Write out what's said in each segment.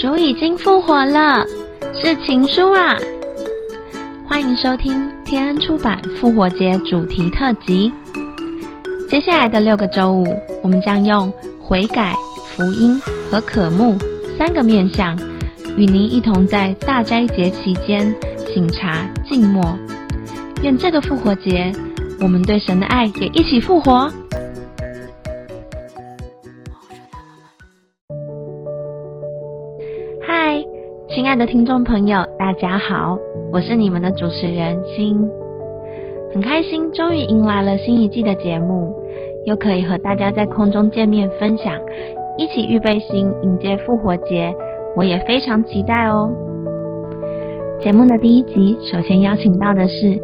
主已经复活了，是情书啊！欢迎收听天恩出版复活节主题特辑。接下来的六个周五，我们将用悔改、福音和渴慕三个面向，与您一同在大斋节期间醒茶静默。愿这个复活节，我们对神的爱也一起复活。的听众朋友，大家好，我是你们的主持人心，很开心终于迎来了新一季的节目，又可以和大家在空中见面分享，一起预备心迎接复活节，我也非常期待哦。节目的第一集，首先邀请到的是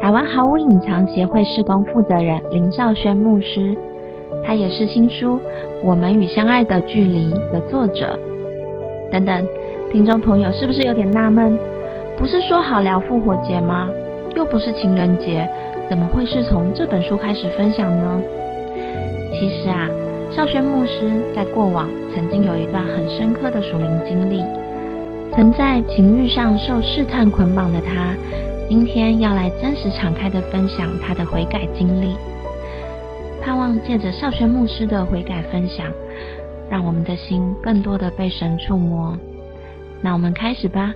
台湾毫无隐藏协会施工负责人林少轩牧师，他也是新书《我们与相爱的距离》的作者。等等，听众朋友是不是有点纳闷？不是说好聊复活节吗？又不是情人节，怎么会是从这本书开始分享呢？其实啊，少轩牧师在过往曾经有一段很深刻的属灵经历，曾在情欲上受试探捆绑的他，今天要来真实敞开的分享他的悔改经历，盼望借着少轩牧师的悔改分享。让我们的心更多的被神触摸。那我们开始吧。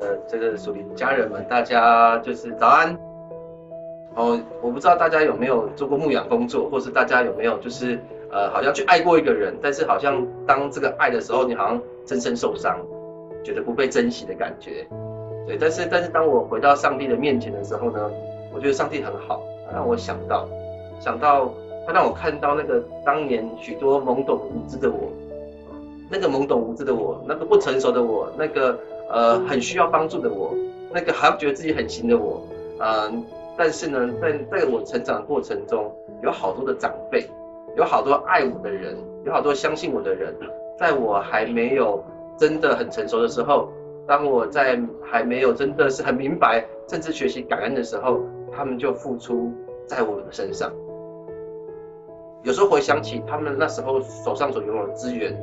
呃，这个属于家人们，大家就是早安。哦，我不知道大家有没有做过牧养工作，或是大家有没有就是呃，好像去爱过一个人，但是好像当这个爱的时候，你好像深深受伤，觉得不被珍惜的感觉。对，但是但是当我回到上帝的面前的时候呢，我觉得上帝很好，他让我想到，想到他让我看到那个当年许多懵懂无知的我，那个懵懂无知的我，那个不成熟的我，那个呃很需要帮助的我，那个还觉得自己很行的我，嗯，但是呢，在在我成长的过程中，有好多的长辈，有好多爱我的人，有好多相信我的人，在我还没有真的很成熟的时候。当我在还没有真的是很明白，甚至学习感恩的时候，他们就付出在我的身上。有时候回想起他们那时候手上所拥有的资源，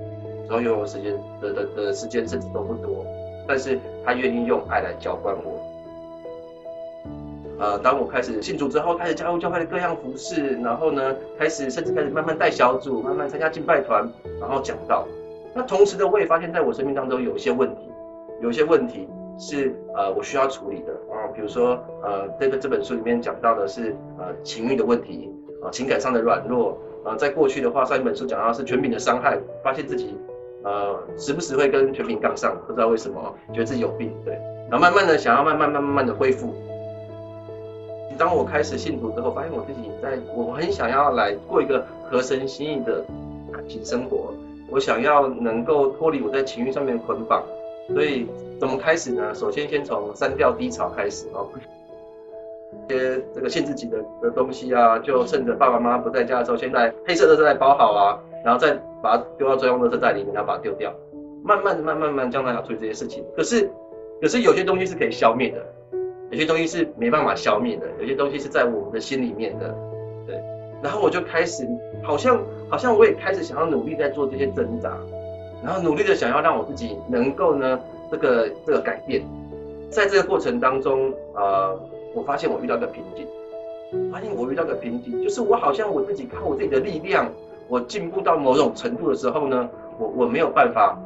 所拥有的时间的的的时间，甚至都不多，但是他愿意用爱来浇灌我。呃，当我开始信主之后，开始加入教会的各样服饰，然后呢，开始甚至开始慢慢带小组，慢慢参加敬拜团，然后讲道。那同时呢，我也发现在我生命当中有一些问题。有一些问题是呃我需要处理的，比如说呃这个这本书里面讲到的是呃情欲的问题啊，情感上的软弱啊，在过去的话上一本书讲到是权柄的伤害，发现自己呃时不时会跟权柄杠上，不知道为什么，觉得自己有病，对，然后慢慢的想要慢慢慢慢慢的恢复。当我开始信主之后，发现我自己在我很想要来过一个合神心意的感情生活，我想要能够脱离我在情欲上面的捆绑。所以怎么开始呢？首先先从删掉低潮开始哦，一些这个限制级的的东西啊，就趁着爸爸妈妈不在家的时候，先在黑色的袋包好啊，然后再把它丢到专用的车袋里面，然后把它丢掉。慢慢、慢慢慢将来要处理这些事情。可是，可是有些东西是可以消灭的，有些东西是没办法消灭的，有些东西是在我们的心里面的。对，然后我就开始，好像好像我也开始想要努力在做这些挣扎。然后努力的想要让我自己能够呢，这个这个改变，在这个过程当中，呃，我发现我遇到个瓶颈，发现我遇到个瓶颈，就是我好像我自己靠我自己的力量，我进步到某种程度的时候呢，我我没有办法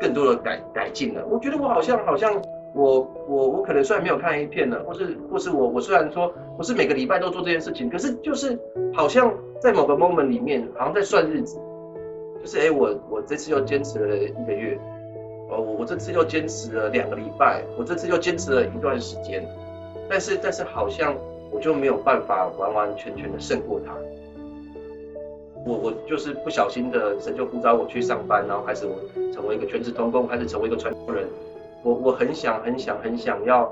更多的改改进了。我觉得我好像好像我我我可能虽然没有看 A 片了，或是或是我我虽然说不是每个礼拜都做这件事情，可是就是好像在某个 moment 里面，好像在算日子。就是哎，我我这次又坚持了一个月，哦，我这次又坚持了两个礼拜，我这次又坚持了一段时间，但是但是好像我就没有办法完完全全的胜过他。我我就是不小心的，神就呼召我去上班，然后开始我成为一个全职通工，开始成为一个传播人。我我很想很想很想要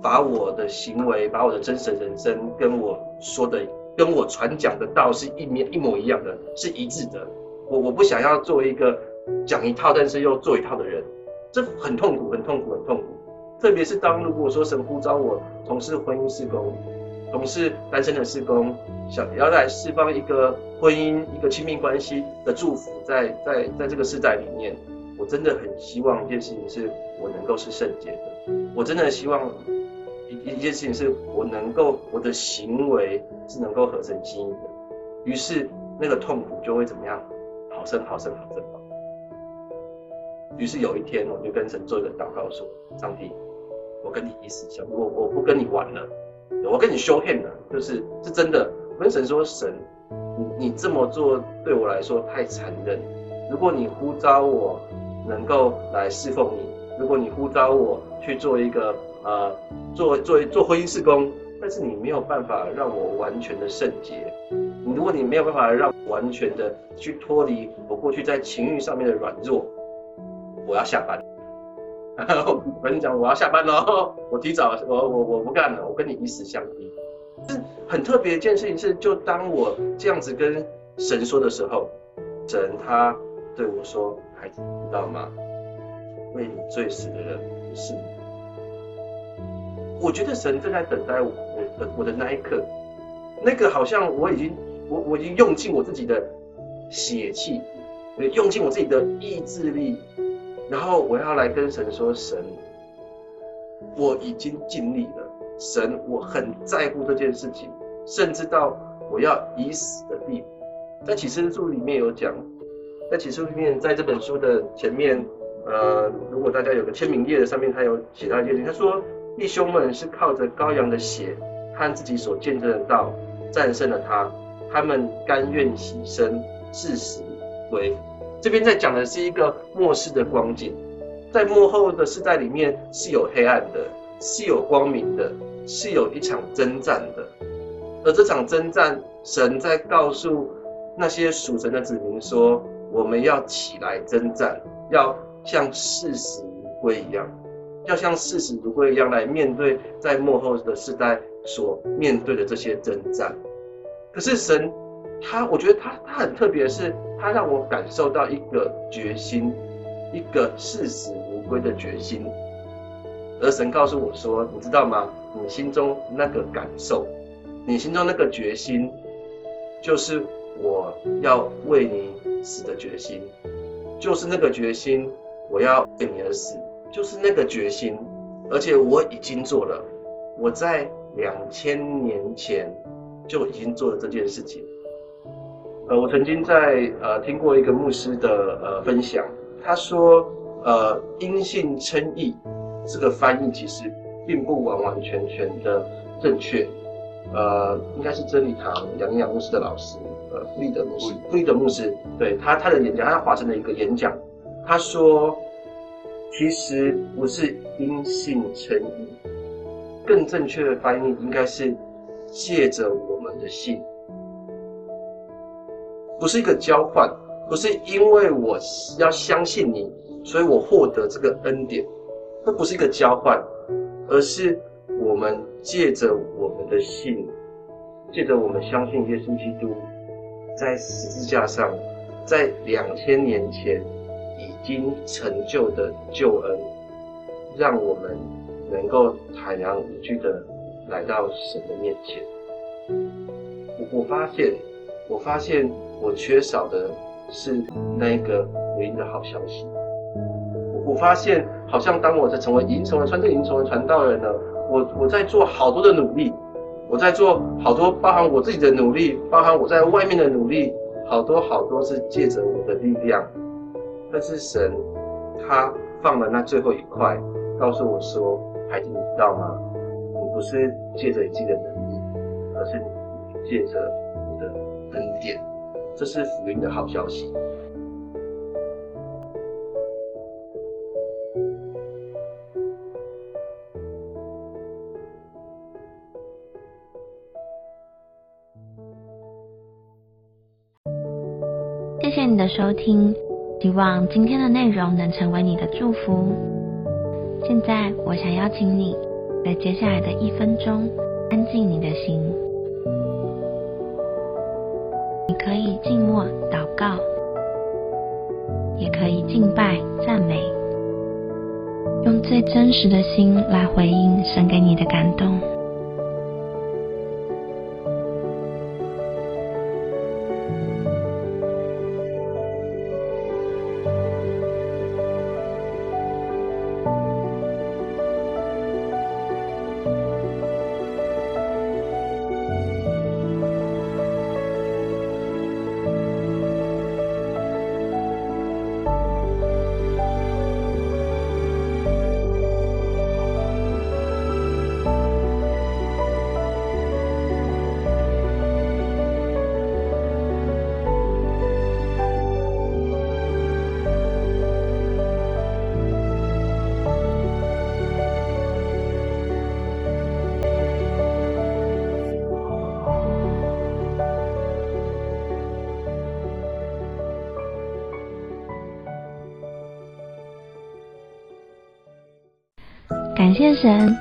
把我的行为，把我的真实人生跟我说的。跟我传讲的道是一面一模一样的，是一致的。我我不想要做一个讲一套，但是又做一套的人，这很痛苦，很痛苦，很痛苦。特别是当如果说神呼召我从事婚姻事工，从事单身的事工，想要来释放一个婚姻、一个亲密关系的祝福，在在在这个时代里面，我真的很希望一件事情是我能够是圣洁的，我真的希望一一件事情是我能够我的行为是能够合成心意的，于是那个痛苦就会怎么样？好生好生好生好。于是有一天，我就跟神做一个祷告，说：“上帝，我跟你一死相，我我不跟你玩了，我跟你修恨了，就是是真的。我跟神说，神，你你这么做对我来说太残忍。如果你呼召我能够来侍奉你，如果你呼召我去做一个呃做做做婚姻事工，但是你没有办法让我完全的圣洁。如果你没有办法让完全的去脱离我过去在情欲上面的软弱。”我要下班，我跟你讲，我要下班喽，我提早，我我我不干了，我跟你以死相逼。是很特别一件事情是，就当我这样子跟神说的时候，神他对我说：“孩子，你知道吗？为你罪死的人不是你。”我觉得神正在等待我的我的那一刻，那个好像我已经我我已经用尽我自己的血气，用尽我自己的意志力。然后我要来跟神说：“神，我已经尽力了。神，我很在乎这件事情，甚至到我要以死的地步。”在启示录里面有讲，在启示录里面，在这本书的前面，呃，如果大家有个签名页的上面，他有写到一件事情，他说：“弟兄们是靠着羔羊的血和自己所见证的道战胜了他，他们甘愿牺牲，至死如归。”这边在讲的是一个末世的光景，在幕后的世代里面是有黑暗的，是有光明的，是有一场征战的。而这场征战，神在告诉那些属神的子民说：我们要起来征战，要像视死如归一样，要像视死如归一样来面对在幕后的世代所面对的这些征战。可是神，他我觉得他他很特别的是。他让我感受到一个决心，一个视死如归的决心。而神告诉我说：“你知道吗？你心中那个感受，你心中那个决心，就是我要为你死的决心，就是那个决心，我要为你而死，就是那个决心。而且我已经做了，我在两千年前就已经做了这件事情。”呃，我曾经在呃听过一个牧师的呃分享，他说，呃，因信称义这个翻译其实并不完完全全的正确，呃，应该是真理堂杨洋牧师的老师，呃，弗利德牧师，弗利德牧师，对他他的演讲，他华盛的一个演讲，他说，其实不是因信称义，更正确的翻译应该是借着我们的信。不是一个交换，不是因为我要相信你，所以我获得这个恩典，这不是一个交换，而是我们借着我们的信，借着我们相信耶稣基督，在十字架上，在两千年前经成就的救恩，让我们能够坦然无惧的来到神的面前。我我发现，我发现。我缺少的是那个福音的好消息。我发现，好像当我在成为已经成为传正已经成为传道人了，我我在做好多的努力，我在做好多包含我自己的努力，包含我在外面的努力，好多好多是借着我的力量。但是神他放了那最后一块，告诉我说：“孩子，你知道吗？你不是借着你自己的能力，而是借着你的恩典。”这是福音的好消息。谢谢你的收听，希望今天的内容能成为你的祝福。现在，我想邀请你在接下来的一分钟，安静你的心。你可以静默祷告，也可以敬拜赞美，用最真实的心来回应神给你的感动。谢神，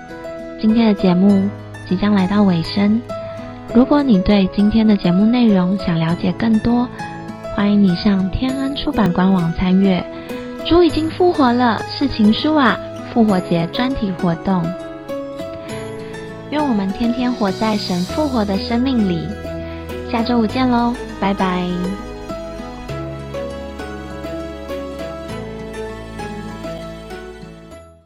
今天的节目即将来到尾声。如果你对今天的节目内容想了解更多，欢迎你上天恩出版官网参阅。主已经复活了，是情书啊！复活节专题活动，愿我们天天活在神复活的生命里。下周五见喽，拜拜。